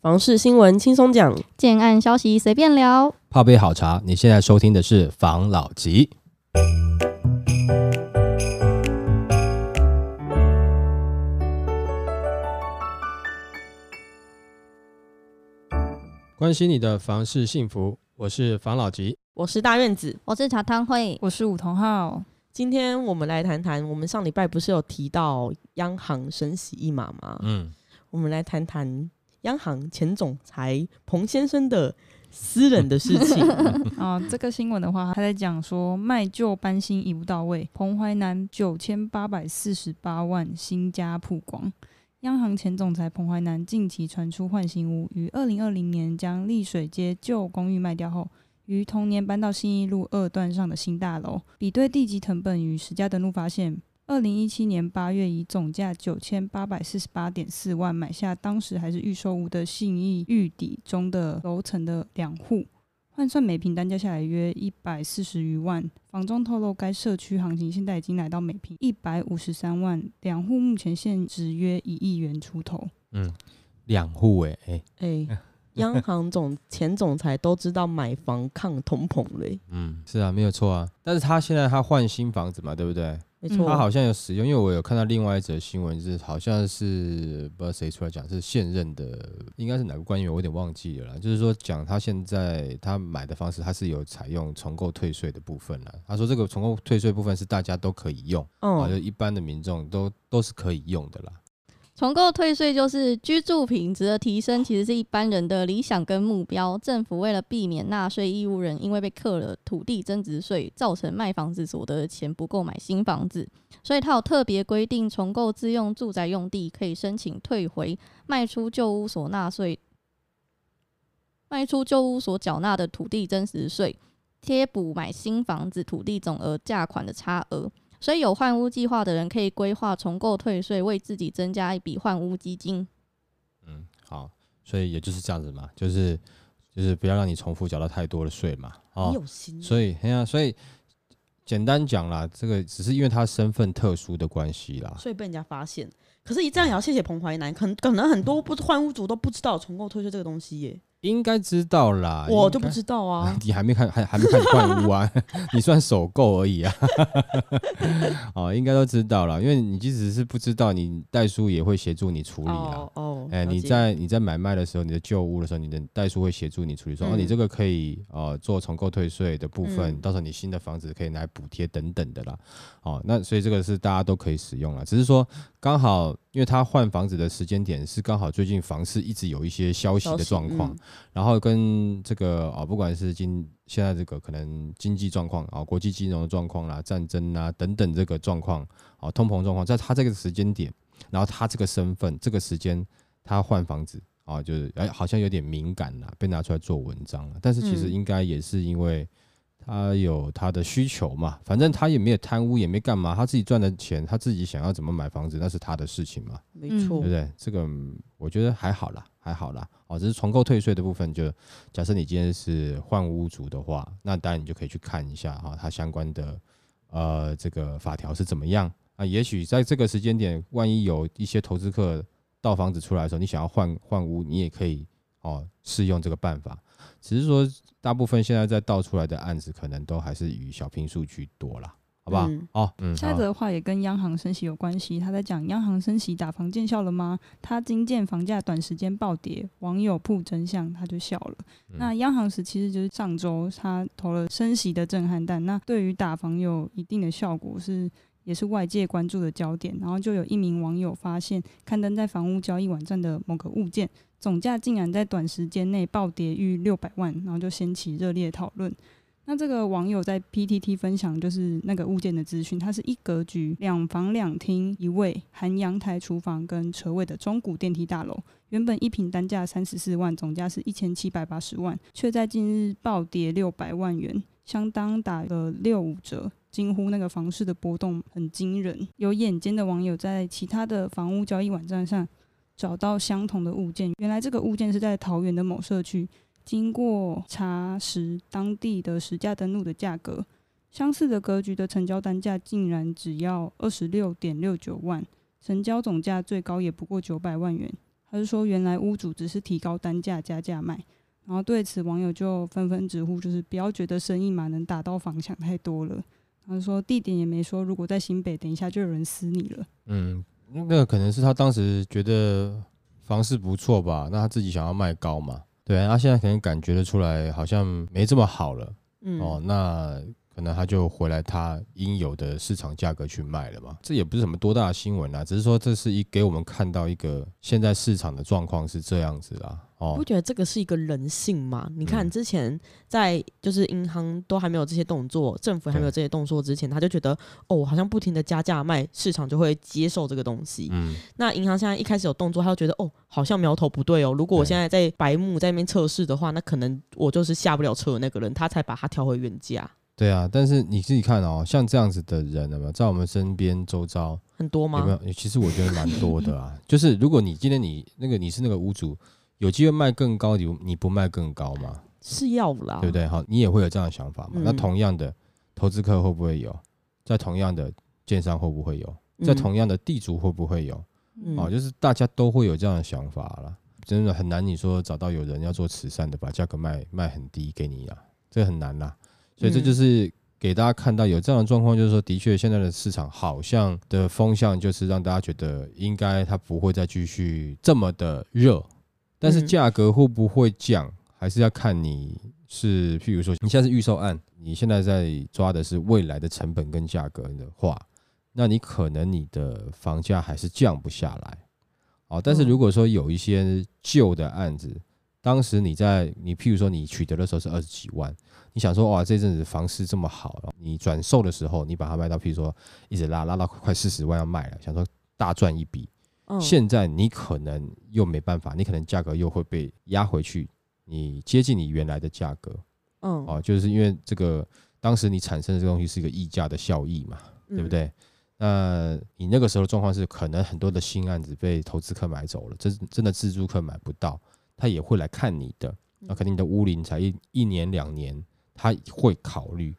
房事新闻轻松讲，建案消息随便聊，泡杯好茶。你现在收听的是房老吉。关心你的房事幸福，我是房老吉，我是大院子，我是茶汤会，我是武同浩。今天我们来谈谈，我们上礼拜不是有提到央行升息一码吗？嗯，我们来谈谈央行前总裁彭先生的私人的事情。啊，这个新闻的话，他在讲说卖旧搬新一步到位，彭淮南九千八百四十八万新家曝光。央行前总裁彭淮南近期传出换新屋，于二零二零年将丽水街旧公寓卖掉后，于同年搬到新一路二段上的新大楼。比对地籍成本与实价登录，发现二零一七年八月以总价九千八百四十八点四万买下当时还是预售屋的信义玉邸中的楼层的两户。换算每平单价下来约一百四十余万，房中透露该社区行情现在已经来到每平一百五十三万，两户目前现值约一亿元出头。嗯，两户哎哎哎，央行总前总裁都知道买房抗通膨嘞。嗯，是啊，没有错啊，但是他现在他换新房子嘛，对不对？没错，他好像有使用，因为我有看到另外一则新闻，是好像是不知道谁出来讲，是现任的，应该是哪个官员，我有点忘记了啦。就是说讲他现在他买的方式，他是有采用重构退税的部分了。他说这个重构退税部分是大家都可以用，啊、哦，就一般的民众都都是可以用的啦。重购退税就是居住品质的提升，其实是一般人的理想跟目标。政府为了避免纳税义务人因为被课了土地增值税，造成卖房子所得的钱不够买新房子，所以他有特别规定，重购自用住宅用地可以申请退回卖出旧屋所纳税、卖出旧屋所缴纳的土地增值税，贴补买新房子土地总额价款的差额。所以有换屋计划的人可以规划重购退税，为自己增加一笔换屋基金。嗯，好，所以也就是这样子嘛，就是就是不要让你重复缴到太多的税嘛。哦，有心。所以，哎呀，所以简单讲啦，这个只是因为他身份特殊的关系啦，所以被人家发现。可是，一这样也要谢谢彭淮南，可能可能很多不换屋族都不知道重购退税这个东西耶。应该知道啦，我就不知道啊。你还没看，还还没看怪物屋啊？你算首购而已啊。哦，应该都知道了，因为你即使是不知道，你代书也会协助你处理啊。哦，哎、欸，你在你在买卖的时候，你的旧屋的时候，你的代书会协助你处理，说、嗯、哦，你这个可以呃做重购退税的部分，嗯、到时候你新的房子可以拿来补贴等等的啦。哦，那所以这个是大家都可以使用了，只是说刚好。因为他换房子的时间点是刚好最近房市一直有一些消息的状况，然后跟这个啊，不管是经现在这个可能经济状况啊，国际金融的状况啦、战争啊等等这个状况啊，通膨状况，在他这个时间点，然后他这个身份这个时间他换房子啊，就是哎好像有点敏感了，被拿出来做文章了，但是其实应该也是因为。他有他的需求嘛，反正他也没有贪污，也没干嘛，他自己赚的钱，他自己想要怎么买房子，那是他的事情嘛，没错，对不对？这个我觉得还好啦，还好啦。哦，只是重购退税的部分，就假设你今天是换屋族的话，那当然你就可以去看一下哈，它相关的呃这个法条是怎么样啊？也许在这个时间点，万一有一些投资客到房子出来的时候，你想要换换屋，你也可以哦试用这个办法。只是说，大部分现在在倒出来的案子，可能都还是以小平数居多啦，好不好？嗯、哦，嗯，下一则的话也跟央行升息有关系。他在讲央行升息打房见效了吗？他惊见房价短时间暴跌，网友曝真相，他就笑了。嗯、那央行时其实就是上周他投了升息的震撼弹，那对于打房有一定的效果是。也是外界关注的焦点，然后就有一名网友发现，刊登在房屋交易网站的某个物件总价竟然在短时间内暴跌逾六百万，然后就掀起热烈讨论。那这个网友在 PTT 分享就是那个物件的资讯，它是一格局两房两厅一卫，含阳台、厨房跟车位的中古电梯大楼，原本一坪单价三十四万，总价是一千七百八十万，却在近日暴跌六百万元，相当打了六五折。惊呼那个房市的波动很惊人，有眼尖的网友在其他的房屋交易网站上找到相同的物件，原来这个物件是在桃园的某社区，经过查实当地的实价登录的价格，相似的格局的成交单价竟然只要二十六点六九万，成交总价最高也不过九百万元，他就说原来屋主只是提高单价加价卖，然后对此网友就纷纷直呼，就是不要觉得生意嘛能打到房想太多了。他说地点也没说，如果在新北，等一下就有人撕你了。嗯，那个可能是他当时觉得房市不错吧，那他自己想要卖高嘛。对，他现在可能感觉得出来，好像没这么好了。嗯，哦，那。可能他就回来，他应有的市场价格去卖了嘛？这也不是什么多大的新闻啦，只是说这是一给我们看到一个现在市场的状况是这样子啦。哦，不觉得这个是一个人性吗？你看之前在就是银行都还没有这些动作，政府还没有这些动作之前，他就觉得哦，好像不停的加价卖，市场就会接受这个东西。嗯，那银行现在一开始有动作，他就觉得哦，好像苗头不对哦。如果我现在在白目在那边测试的话，那可能我就是下不了车的那个人，他才把它调回原价。对啊，但是你自己看哦，像这样子的人，有没有在我们身边周遭很多吗？有没有？其实我觉得蛮多的啊。就是如果你今天你那个你是那个屋主，有机会卖更高，你你不卖更高吗？是要啦，对不对？好，你也会有这样的想法嘛？嗯、那同样的投资客会不会有？在同样的建商会不会有？在同样的地主会不会有？嗯、哦，就是大家都会有这样的想法了。真的很难，你说找到有人要做慈善的，把价格卖卖很低给你啊，这很难啦。所以这就是给大家看到有这样的状况，就是说，的确现在的市场好像的风向就是让大家觉得应该它不会再继续这么的热，但是价格会不会降，还是要看你是，譬如说你现在是预售案，你现在在抓的是未来的成本跟价格的话，那你可能你的房价还是降不下来。好，但是如果说有一些旧的案子，当时你在你譬如说你取得的时候是二十几万。你想说哇，这阵子房市这么好，你转售的时候，你把它卖到，譬如说一直拉拉到快四十万要卖了，想说大赚一笔。嗯。现在你可能又没办法，你可能价格又会被压回去，你接近你原来的价格。嗯。哦，就是因为这个当时你产生的这个东西是一个溢价的效益嘛，对不对？那你那个时候的状况是，可能很多的新案子被投资客买走了，真真的自住客买不到，他也会来看你的。那肯定你的屋龄才一一年两年。他会考虑，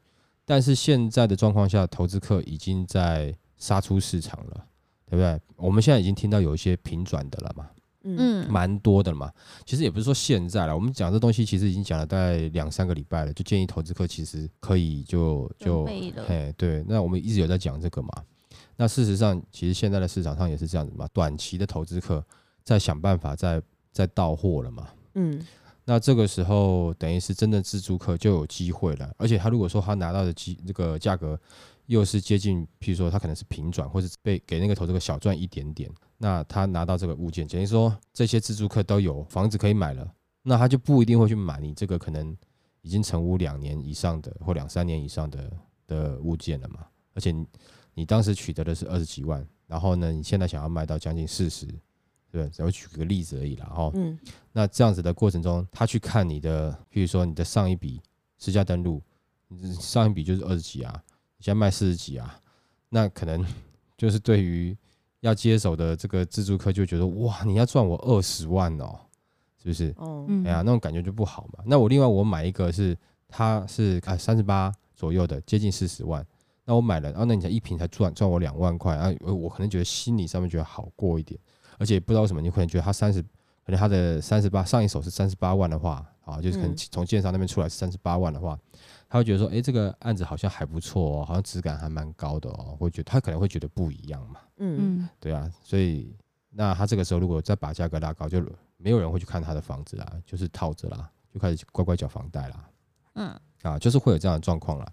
但是现在的状况下，投资客已经在杀出市场了，对不对？我们现在已经听到有一些平转的了嘛，嗯，蛮多的了嘛。其实也不是说现在了，我们讲这东西其实已经讲了大概两三个礼拜了，就建议投资客其实可以就就，哎，对，那我们一直有在讲这个嘛。那事实上，其实现在的市场上也是这样子嘛，短期的投资客在想办法在在到货了嘛，嗯。那这个时候等于是真的自助客就有机会了，而且他如果说他拿到的机这个价格又是接近，譬如说他可能是平转，或者被给那个投资客小赚一点点，那他拿到这个物件，等于说这些自住客都有房子可以买了，那他就不一定会去买你这个可能已经成屋两年以上的或两三年以上的的物件了嘛，而且你，你当时取得的是二十几万，然后呢，你现在想要卖到将近四十。对，只会举个例子而已啦，哈。嗯。那这样子的过程中，他去看你的，譬如说你的上一笔私家登录，上一笔就是二十几啊，你现在卖四十几啊，那可能 就是对于要接手的这个自助客就觉得哇，你要赚我二十万哦，是不是？哦。哎呀，那种感觉就不好嘛。那我另外我买一个是，它是啊三十八左右的，接近四十万，那我买了，然后那你才一瓶才赚赚我两万块啊，我我可能觉得心理上面觉得好过一点。而且不知道为什么，你可能觉得他三十，可能他的三十八上一手是三十八万的话，啊，就是可能从建商那边出来是三十八万的话，他会觉得说，哎，这个案子好像还不错哦，好像质感还蛮高的哦，会觉得他可能会觉得不一样嘛，嗯嗯，对啊，所以那他这个时候如果再把价格拉高，就没有人会去看他的房子啦，就是套着啦，就开始乖乖缴房贷啦，嗯，啊，就是会有这样的状况啦。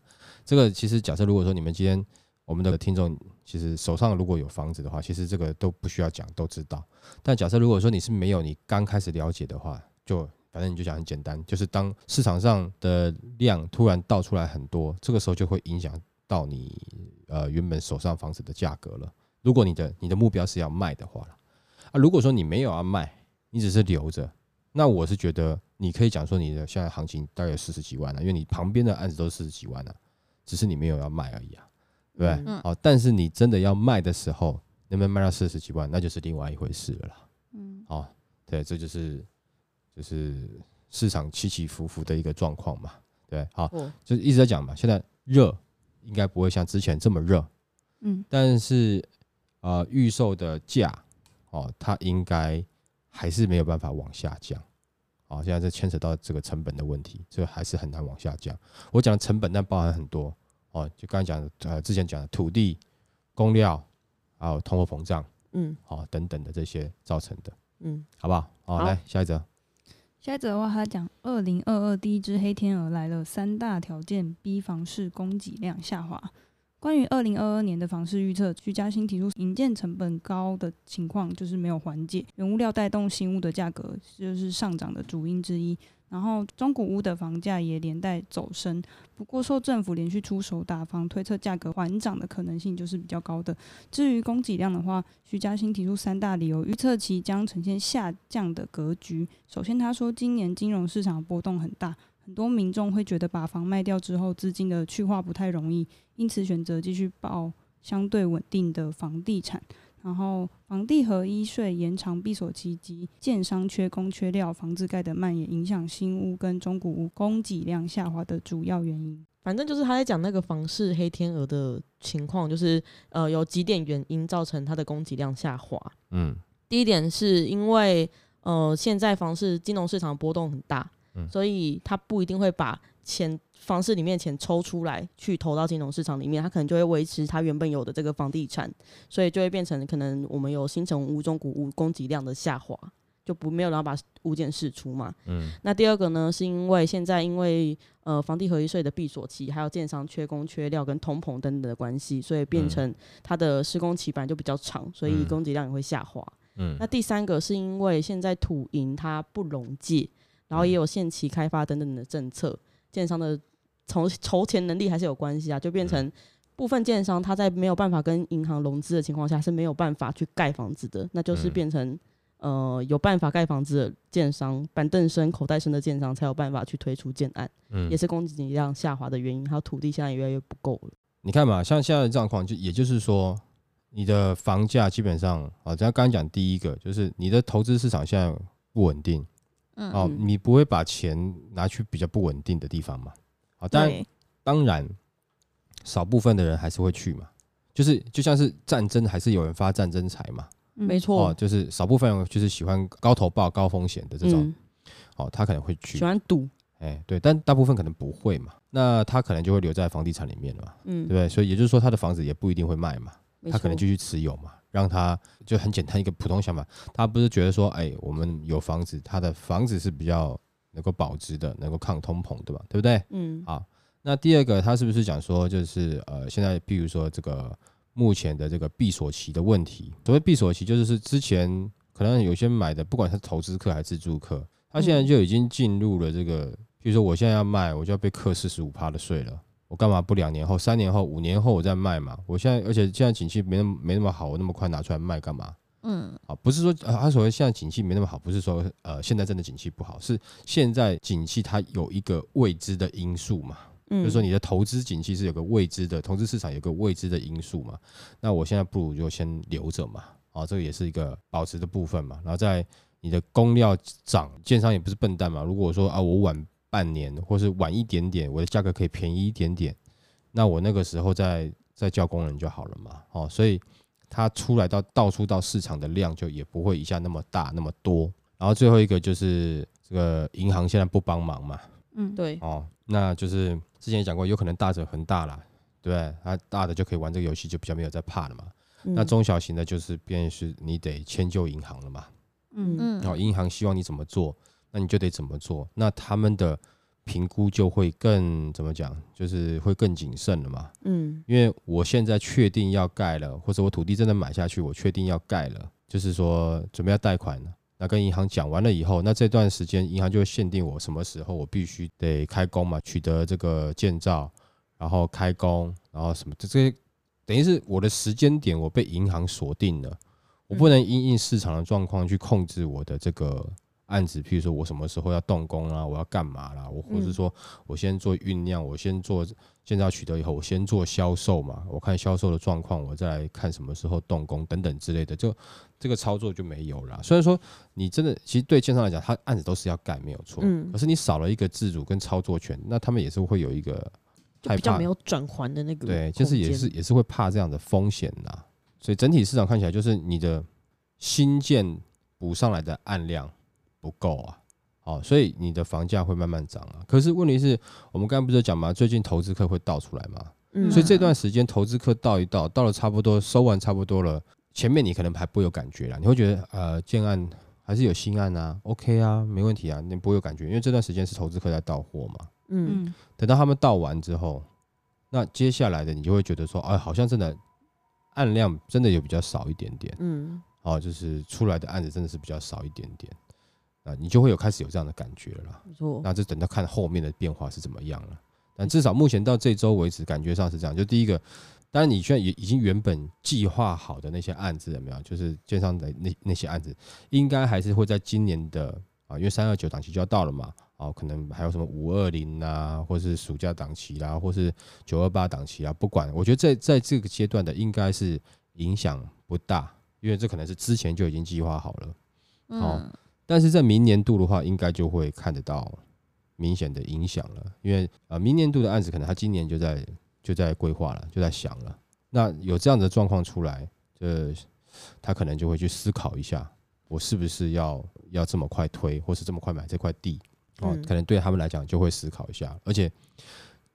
这个其实假设如果说你们今天。我们的听众其实手上如果有房子的话，其实这个都不需要讲，都知道。但假设如果说你是没有，你刚开始了解的话，就反正你就讲很简单，就是当市场上的量突然倒出来很多，这个时候就会影响到你呃原本手上房子的价格了。如果你的你的目标是要卖的话了，啊，如果说你没有要卖，你只是留着，那我是觉得你可以讲说你的现在行情大概有四十几万了，因为你旁边的案子都是四十几万了，只是你没有要卖而已啊。对不对，好，但是你真的要卖的时候，能不能卖到四十几万，那就是另外一回事了啦。嗯，好，对，这就是就是市场起起伏伏的一个状况嘛。对，好，就是一直在讲嘛，现在热应该不会像之前这么热。嗯，但是呃，预售的价哦，它应该还是没有办法往下降。好，现在这牵扯到这个成本的问题，这个还是很难往下降。我讲的成本，但包含很多哦，就刚才讲的，呃，之前讲的土地、工料，还有通货膨胀，嗯，好，等等的这些造成的，嗯，好不好？好，来下一则。接着的话，他讲二零二二第一只黑天鹅来了，三大条件逼房市供给量下滑。关于二零二二年的房市预测，徐嘉欣提出，营建成本高的情况就是没有缓解，原物料带动新物的价格就是上涨的主因之一。然后中古屋的房价也连带走升，不过受政府连续出手打房，推测价格缓涨的可能性就是比较高的。至于供给量的话，徐嘉欣提出三大理由，预测其将呈现下降的格局。首先，他说今年金融市场波动很大。很多民众会觉得把房卖掉之后，资金的去化不太容易，因此选择继续抱相对稳定的房地产。然后，房地合一税延长闭锁期及建商缺工缺料，房子盖得慢，也影响新屋跟中古屋供给量下滑的主要原因。反正就是他在讲那个房市黑天鹅的情况，就是呃有几点原因造成它的供给量下滑。嗯，第一点是因为呃现在房市金融市场波动很大。所以他不一定会把钱房市里面钱抽出来去投到金融市场里面，它可能就会维持它原本有的这个房地产，所以就会变成可能我们有新城屋、中古屋供给量的下滑，就不没有然后把物件释出嘛。嗯。那第二个呢，是因为现在因为呃房地合一税的闭锁期，还有建商缺工缺料跟通膨等等的关系，所以变成它的施工期本来就比较长，所以供给量也会下滑。嗯。那第三个是因为现在土银它不融借。然后也有限期开发等等的政策，建商的筹筹钱能力还是有关系啊，就变成部分建商他在没有办法跟银行融资的情况下是没有办法去盖房子的，那就是变成呃有办法盖房子的建商板凳深口袋深的建商才有办法去推出建案，嗯，也是供给量下滑的原因，还有土地现在也越来越不够了。你看嘛，像现在的状况，就也就是说，你的房价基本上啊，像刚刚讲第一个，就是你的投资市场现在不稳定。嗯，哦，你不会把钱拿去比较不稳定的地方嘛？好，当然，当然，少部分的人还是会去嘛。就是就像是战争，还是有人发战争财嘛。没错，哦，就是少部分人就是喜欢高投报、高风险的这种，哦，他可能会去。喜欢赌，哎，对，但大部分可能不会嘛。那他可能就会留在房地产里面了嘛。嗯，对不对？所以也就是说，他的房子也不一定会卖嘛，他可能继续持有嘛。让他就很简单一个普通想法，他不是觉得说，哎，我们有房子，他的房子是比较能够保值的，能够抗通膨，对吧？对不对？嗯。好，那第二个，他是不是讲说，就是呃，现在比如说这个目前的这个闭锁期的问题，所谓闭锁期，就是是之前可能有些买的，不管是投资客还是自住客，他现在就已经进入了这个，比如说我现在要卖，我就要被课四十五趴的税了。我干嘛不两年后、三年后、五年后我再卖嘛？我现在而且现在景气没那么没那么好，我那么快拿出来卖干嘛？嗯，啊，不是说啊，他所谓现在景气没那么好，不是说呃现在真的景气不好，是现在景气它有一个未知的因素嘛？嗯，就是说你的投资景气是有个未知的，投资市场有个未知的因素嘛？那我现在不如就先留着嘛？啊，这个也是一个保值的部分嘛。然后在你的工料涨，建商也不是笨蛋嘛。如果说啊，我晚。半年，或是晚一点点，我的价格可以便宜一点点，那我那个时候再再叫工人就好了嘛。哦，所以它出来到到处到市场的量就也不会一下那么大那么多。然后最后一个就是这个银行现在不帮忙嘛。嗯，对。哦，那就是之前也讲过，有可能大者恒大啦，对不对？它大的就可以玩这个游戏，就比较没有在怕了嘛。嗯、那中小型的，就是变是你得迁就银行了嘛。嗯嗯。然后银行希望你怎么做？那你就得怎么做？那他们的评估就会更怎么讲？就是会更谨慎了嘛。嗯，因为我现在确定要盖了，或者我土地真的买下去，我确定要盖了，就是说准备要贷款了。那跟银行讲完了以后，那这段时间银行就会限定我什么时候我必须得开工嘛，取得这个建造，然后开工，然后什么这些，等于是我的时间点我被银行锁定了，我不能因应市场的状况去控制我的这个。案子，譬如说我什么时候要动工啊，我要干嘛啦？我或是说我先做酝酿，我先做建造取得以后，我先做销售嘛。我看销售的状况，我再来看什么时候动工等等之类的，就这个操作就没有了。虽然说你真的，其实对建商来讲，他案子都是要干没有错，嗯，可是你少了一个自主跟操作权，那他们也是会有一个害怕，比较没有转圜的那个，对，就是也是也是会怕这样的风险呐。所以整体市场看起来就是你的新建。补上来的案量不够啊，哦，所以你的房价会慢慢涨啊。可是问题是我们刚刚不是讲吗？最近投资客会倒出来嘛，嗯，所以这段时间投资客倒一倒，到了差不多收完差不多了，前面你可能还不会有感觉啦，你会觉得呃建案还是有新案啊，OK 啊，没问题啊，你不会有感觉，因为这段时间是投资客在倒货嘛，嗯，等到他们倒完之后，那接下来的你就会觉得说，哎，好像真的案量真的有比较少一点点，嗯。哦，就是出来的案子真的是比较少一点点，啊，你就会有开始有这样的感觉了啦。没错，那就等到看后面的变化是怎么样了。但至少目前到这周为止，感觉上是这样。就第一个，当然你现在也已经原本计划好的那些案子有没有？就是券商的那那些案子，应该还是会在今年的啊，因为三二九档期就要到了嘛。哦，可能还有什么五二零啊，或是暑假档期啦，或是九二八档期啊，不管，我觉得在在这个阶段的应该是影响不大。因为这可能是之前就已经计划好了，哦，但是在明年度的话，应该就会看得到明显的影响了。因为呃，明年度的案子可能他今年就在就在规划了，就在想了。那有这样的状况出来，呃，他可能就会去思考一下，我是不是要要这么快推，或是这么快买这块地？哦，可能对他们来讲就会思考一下。而且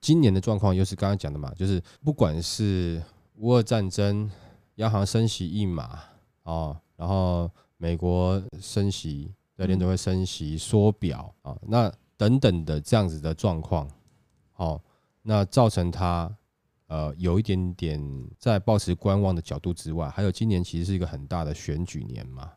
今年的状况又是刚刚讲的嘛，就是不管是乌俄战争，央行升息一码。哦，然后美国升息，在联准会升息缩表啊，那等等的这样子的状况，哦，那造成它呃有一点点在保持观望的角度之外，还有今年其实是一个很大的选举年嘛，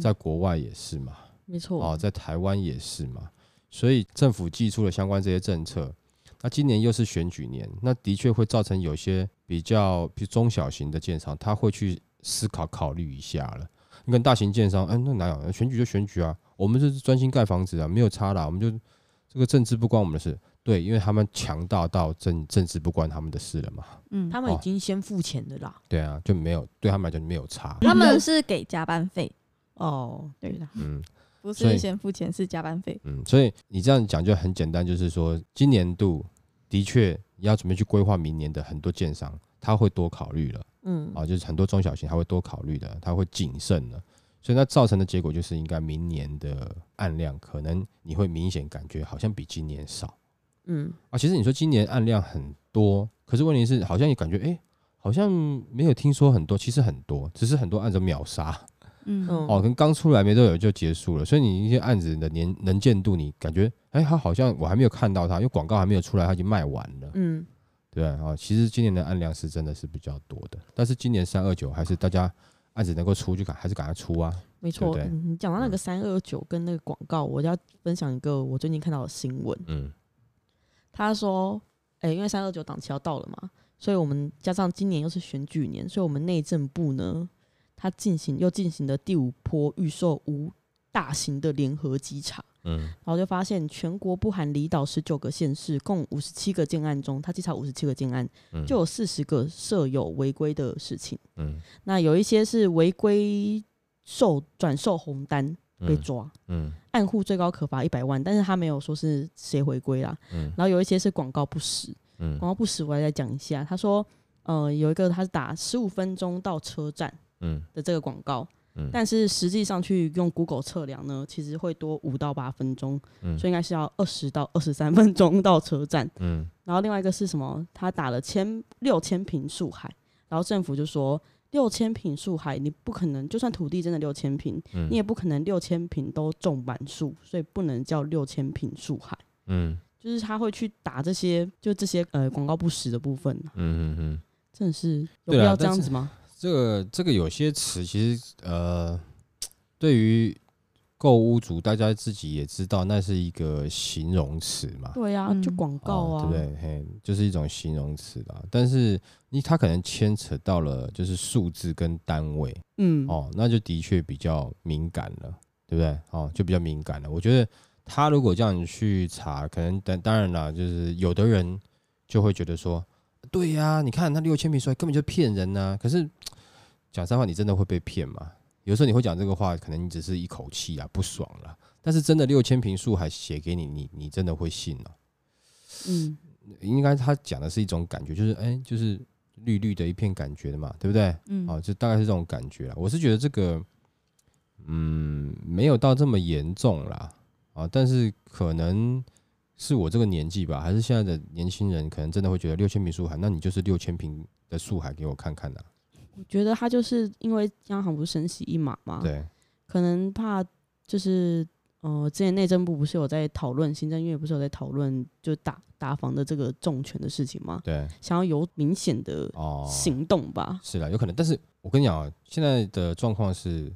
在国外也是嘛，没错，哦，在台湾也是嘛，所以政府寄出了相关这些政策，那今年又是选举年，那的确会造成有些比较比中小型的建商，他会去。思考考虑一下了，你跟大型建商，哎，那哪有？选举就选举啊，我们是专心盖房子啊，没有差啦。我们就这个政治不关我们的事，对，因为他们强大到政政治不关他们的事了嘛。嗯，他们已经先付钱的啦。对啊，就没有对他们来讲没有差。他们是给加班费哦，对的，嗯，不是先付钱是加班费。嗯，所以你这样讲就很简单，就是说今年度的确你要准备去规划明年的很多建商，他会多考虑了。嗯，啊，就是很多中小型他会多考虑的，他会谨慎的，所以那造成的结果就是，应该明年的案量可能你会明显感觉好像比今年少。嗯，啊，其实你说今年案量很多，可是问题是好像你感觉哎、欸，好像没有听说很多，其实很多，只是很多案子秒杀。嗯，哦，跟刚出来没多久就结束了，所以你一些案子的年能见度，你感觉哎，他好像我还没有看到他，因为广告还没有出来，他已经卖完了。嗯。对啊，其实今年的案量是真的是比较多的，但是今年三二九还是大家案子能够出就赶还是赶快出啊。没错，对对嗯、你讲到那个三二九跟那个广告，我就要分享一个我最近看到的新闻。嗯，他说，哎，因为三二九档期要到了嘛，所以我们加上今年又是选举年，所以我们内政部呢，他进行又进行了第五波预售无大型的联合稽查。嗯，然后就发现全国不含离岛十九个县市，共五十七个建案中，他稽查五十七个建案，嗯、就有四十个设有违规的事情。嗯，那有一些是违规售转售红单被抓，嗯，嗯按户最高可罚一百万，但是他没有说是谁违规啦。嗯，然后有一些是广告不实，嗯，广告不实我来再讲一下。他说，呃，有一个他是打十五分钟到车站，嗯的这个广告。但是实际上去用 Google 测量呢，其实会多五到八分钟，嗯、所以应该是要二十到二十三分钟到车站。嗯，然后另外一个是什么？他打了千六千坪树海，然后政府就说六千坪树海，你不可能，就算土地真的六千坪，嗯、你也不可能六千坪都种满树，所以不能叫六千坪树海。嗯，就是他会去打这些，就这些呃广告不实的部分。嗯嗯嗯，真的是有必要这样子吗？这个这个有些词其实呃，对于购物族，大家自己也知道，那是一个形容词嘛。对呀、啊，就广告啊，哦、对不对？嘿，就是一种形容词啦。但是你它可能牵扯到了就是数字跟单位，嗯，哦，那就的确比较敏感了，对不对？哦，就比较敏感了。我觉得他如果叫你去查，可能当当然啦，就是有的人就会觉得说。对呀、啊，你看他六千平出来根本就骗人呐、啊！可是 讲实话，你真的会被骗吗？有时候你会讲这个话，可能你只是一口气啊，不爽了。但是真的六千平数还写给你，你你真的会信哦、啊？嗯，应该他讲的是一种感觉，就是哎，就是绿绿的一片感觉的嘛，对不对？嗯，哦，就大概是这种感觉啦。我是觉得这个嗯，没有到这么严重啦，啊，但是可能是我这个年纪吧，还是现在的年轻人可能真的会觉得六千平树海，那你就是六千平的树海给我看看呐、啊。我觉得他就是因为央行不是升息一码嘛，对，可能怕就是。哦、呃，之前内政部不是有在讨论，行政院不是有在讨论，就打打房的这个重拳的事情吗？对，想要有明显的行动吧。哦、是啦，有可能。但是我跟你讲啊，现在的状况是，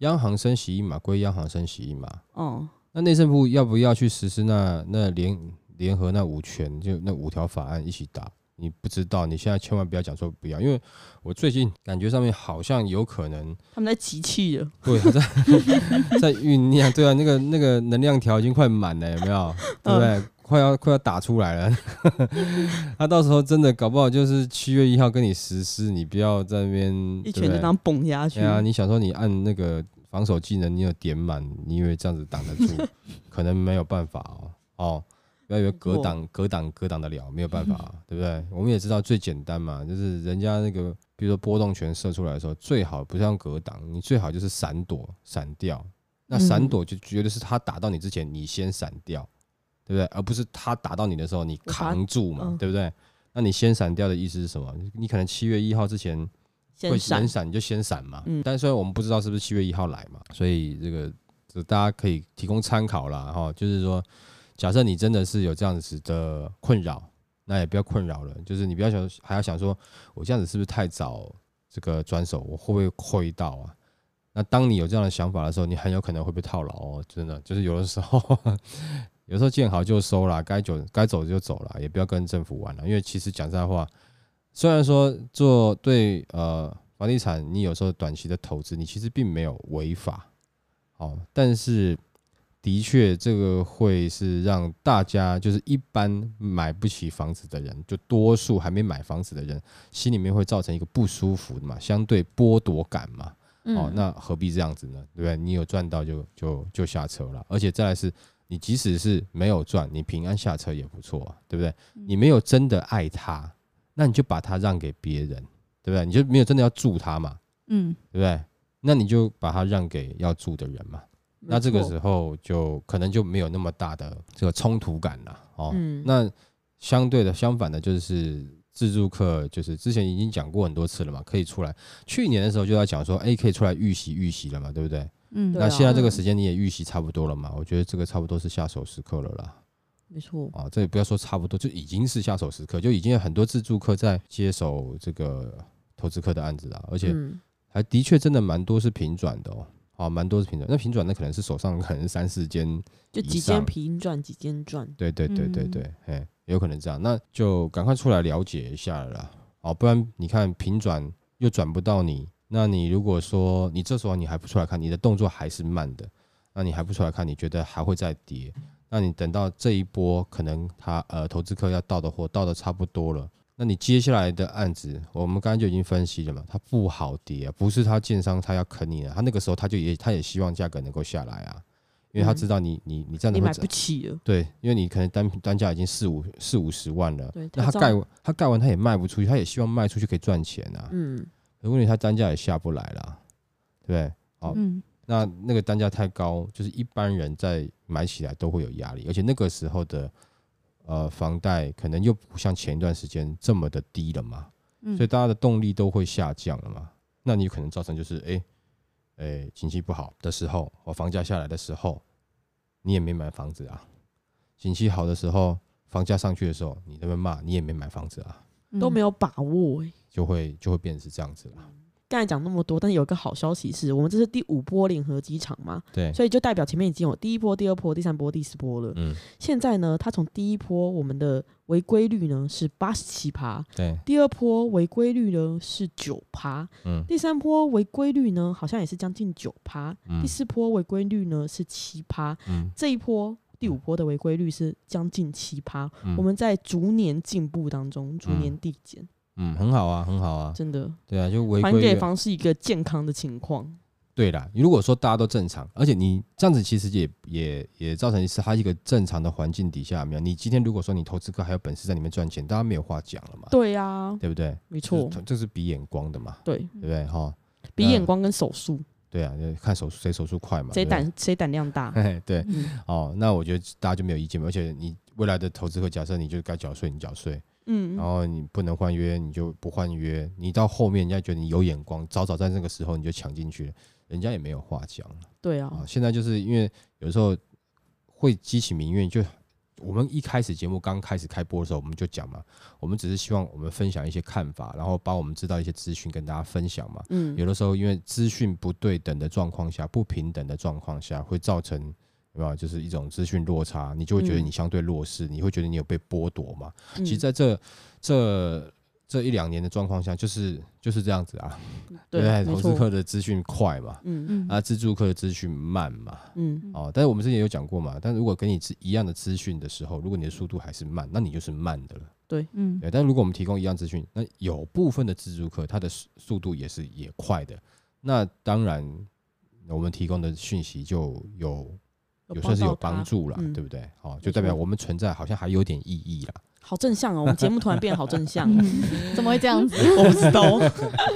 央行升息一码归央行升息一码。哦。那内政部要不要去实施那那联联合那五权，就那五条法案一起打？你不知道，你现在千万不要讲说不要，因为我最近感觉上面好像有可能他们在集气了，对，他在 在酝酿，对啊，那个那个能量条已经快满了，有没有？对不对？嗯、快要快要打出来了，他到时候真的搞不好就是七月一号跟你实施，你不要在那边一拳就当崩下去。对啊，你想说你按那个防守技能，你有点满，你以为这样子挡得住？可能没有办法哦，哦。不要以为隔挡隔挡隔挡得了，没有办法、啊，对不对？我们也知道最简单嘛，就是人家那个，比如说波动拳射出来的时候，最好不是用隔挡，你最好就是闪躲闪掉。那闪躲就绝对是他打到你之前，你先闪掉，对不对？而不是他打到你的时候，你扛住嘛，对不对？那你先闪掉的意思是什么？你可能七月一号之前会先闪，你就先闪嘛。但是虽然我们不知道是不是七月一号来嘛，所以这个这大家可以提供参考啦。哈，就是说。假设你真的是有这样子的困扰，那也不要困扰了。就是你不要想还要想说，我这样子是不是太早这个转手，我会不会亏到啊？那当你有这样的想法的时候，你很有可能会被套牢哦。真的，就是有的时候，有时候见好就收啦，该走该走就走了，也不要跟政府玩了。因为其实讲实在话，虽然说做对呃房地产，你有时候短期的投资，你其实并没有违法，哦，但是。的确，这个会是让大家就是一般买不起房子的人，就多数还没买房子的人，心里面会造成一个不舒服的嘛，相对剥夺感嘛。哦，那何必这样子呢？对不对？你有赚到就就就下车了，而且再来是，你即使是没有赚，你平安下车也不错啊，对不对？你没有真的爱他，那你就把它让给别人，对不对？你就没有真的要住他嘛，嗯，对不对？那你就把它让给要住的人嘛。那这个时候就可能就没有那么大的这个冲突感了哦。嗯、那相对的相反的，就是自助客，就是之前已经讲过很多次了嘛，可以出来。去年的时候就要讲说，哎，可以出来预习预习了嘛，对不对？嗯。那现在这个时间你也预习差不多了嘛？我觉得这个差不多是下手时刻了啦。没错。啊，这也不要说差不多，就已经是下手时刻，就已经有很多自助客在接手这个投资客的案子了，而且还的确真的蛮多是平转的哦。啊，蛮多是平转，那平转那可能是手上可能三四间，就几间平转，几间转。对对对对对，哎、嗯，有可能这样，那就赶快出来了解一下了啦。哦，不然你看平转又转不到你，那你如果说你这时候你还不出来看，你的动作还是慢的，那你还不出来看，你觉得还会再跌，那你等到这一波可能他呃投资客要到的货到的差不多了。那你接下来的案子，我们刚刚就已经分析了嘛，它不好跌啊，不是他建商他要坑你了，他那个时候他就也他也希望价格能够下来啊，因为他知道你你你这样子会你买不起了，对，因为你可能单单价已经四五四五十万了，对，那他盖他盖完他也卖不出去，他也希望卖出去可以赚钱啊，嗯，如果你他单价也下不来了，对不对？好，嗯，那那个单价太高，就是一般人在买起来都会有压力，而且那个时候的。呃，房贷可能又不像前一段时间这么的低了嘛，嗯、所以大家的动力都会下降了嘛。那你可能造成就是，哎、欸，哎、欸，经济不好的时候，我房价下来的时候，你也没买房子啊。景气好的时候，房价上去的时候，你那边骂，你也没买房子啊，都没有把握、欸，就会就会变成是这样子了。刚才讲那么多，但是有一个好消息是我们这是第五波联合机场嘛，对，所以就代表前面已经有第一波、第二波、第三波、第四波了。嗯，现在呢，它从第一波我们的违规率呢是八十七趴，对，第二波违规率呢是九趴，嗯，第三波违规率呢好像也是将近九趴，嗯，第四波违规率呢是七趴，嗯，这一波第五波的违规率是将近七趴，嗯，我们在逐年进步当中，逐年递减。嗯，很好啊，很好啊，真的。对啊，就还给房是一个健康的情况。对啦，如果说大家都正常，而且你这样子其实也也也造成是它一个正常的环境底下，没有你今天如果说你投资客还有本事在里面赚钱，大家没有话讲了嘛。对呀，对不对？没错，这是比眼光的嘛。对，对不对？哈，比眼光跟手速。对啊，就看手谁手速快嘛，谁胆谁胆量大。对，嗯、哦，那我觉得大家就没有意见嘛。而且你未来的投资客假设你就该缴税，你缴税，嗯，然后你不能换约，你就不换约。你到后面人家觉得你有眼光，早早在那个时候你就抢进去了，人家也没有话讲。对啊、哦，现在就是因为有时候会激起民怨，就。我们一开始节目刚开始开播的时候，我们就讲嘛，我们只是希望我们分享一些看法，然后把我们知道一些资讯跟大家分享嘛。嗯，有的时候因为资讯不对等的状况下，不平等的状况下，会造成有没有就是一种资讯落差，你就会觉得你相对弱势，你会觉得你有被剥夺嘛。其实在这这。这一两年的状况下，就是就是这样子啊。对，投资客的资讯快嘛，嗯嗯，啊，自助客的资讯慢嘛，嗯，哦，但是我们之前有讲过嘛，但如果给你一样的资讯的时候，如果你的速度还是慢，那你就是慢的了。对，嗯，对。但如果我们提供一样资讯，那有部分的自助客他的速度也是也快的，那当然我们提供的讯息就有有算是有帮助了，嗯、对不对？哦，就代表我们存在好像还有点意义啦。好正向哦！我们节目突然变得好正向，怎么会这样子？我不知道。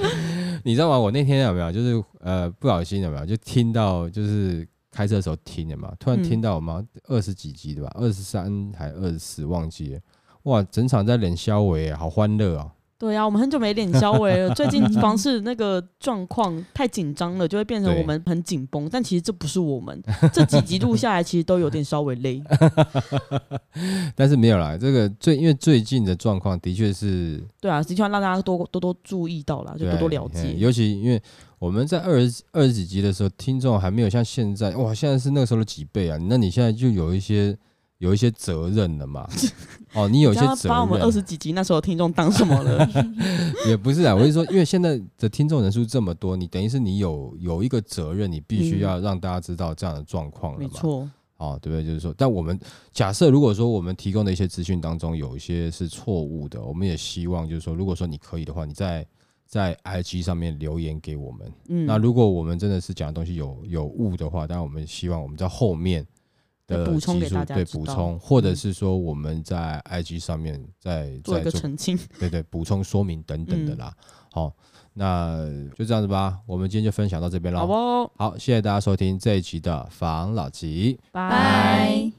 你知道吗？我那天有没有就是呃不小心有没有就听到就是开车的时候听的嘛？突然听到嘛二十几集对吧？二十三还二十四忘记了哇！整场在冷消维，好欢乐啊！对啊，我们很久没练肖话了。最近 房市那个状况太紧张了，就会变成我们很紧绷。但其实这不是我们这几集录下来，其实都有点稍微累。但是没有啦，这个最因为最近的状况的确是，对啊，的确让大家多多多注意到了，就多多了解。尤其因为我们在二十二十几集的时候，听众还没有像现在哇，现在是那个时候的几倍啊？那你现在就有一些。有一些责任了嘛？哦，你有一些责任。把我们二十几集那时候听众当什么了？也不是啊，我是说，因为现在的听众人数这么多，你等于是你有有一个责任，你必须要让大家知道这样的状况了嘛？没错。哦，对不对？就是说，但我们假设如果说我们提供的一些资讯当中有一些是错误的，我们也希望就是说，如果说你可以的话，你在在 IG 上面留言给我们。嗯。那如果我们真的是讲的东西有有误的话，当然我们希望我们在后面。的补充给大家，对补充，或者是说我们在 IG 上面再做一个澄清，对对，补充说明等等的啦。好，那就这样子吧，我们今天就分享到这边了。好不，好，谢谢大家收听这一期的房老吉，拜。